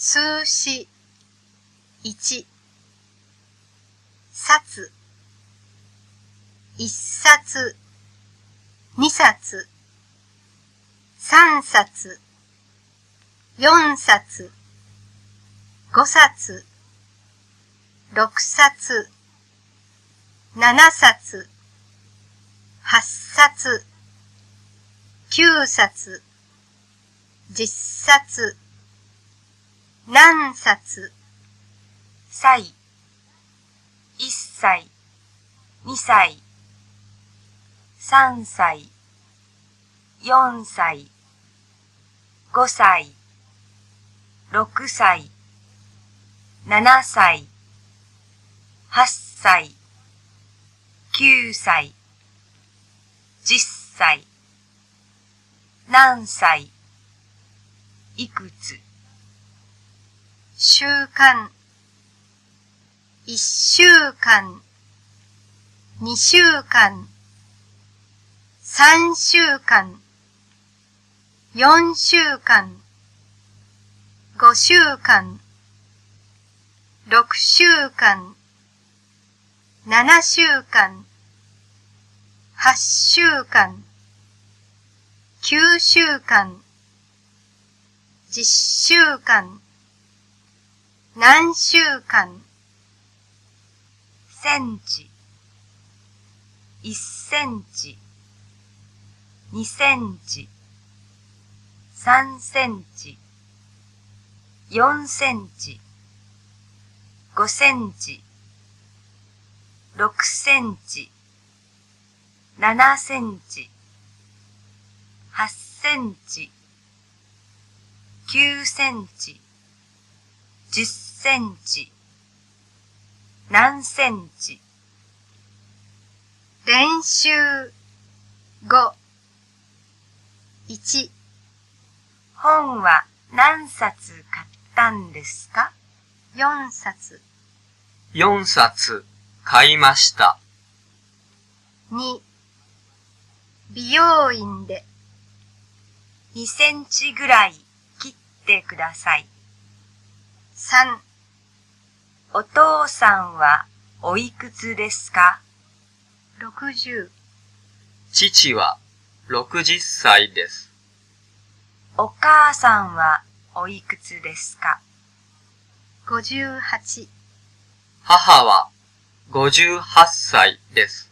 数詞。一。冊一冊二冊三冊四冊五冊六冊七冊八冊九冊十冊何冊歳、一歳、二歳、三歳、四歳、五歳、六歳、七歳、八歳、九歳、十歳、何歳、いくつ、週間。一週間。二週間。三週間。四週間。五週間。六週間。七週間。八週間。九週間。十週間。何週間？センチ、一センチ、二センチ、三センチ、四センチ、五センチ、六センチ、七センチ、八センチ、九センチ、十センチ、何センチ、練習5 1本は何冊買ったんですか？4冊。4冊買いました。2美容院で。2センチぐらい切ってください。3お父さんはおいくつですか？60父は60歳です。お母さんはおいくつですか？58母は58歳です。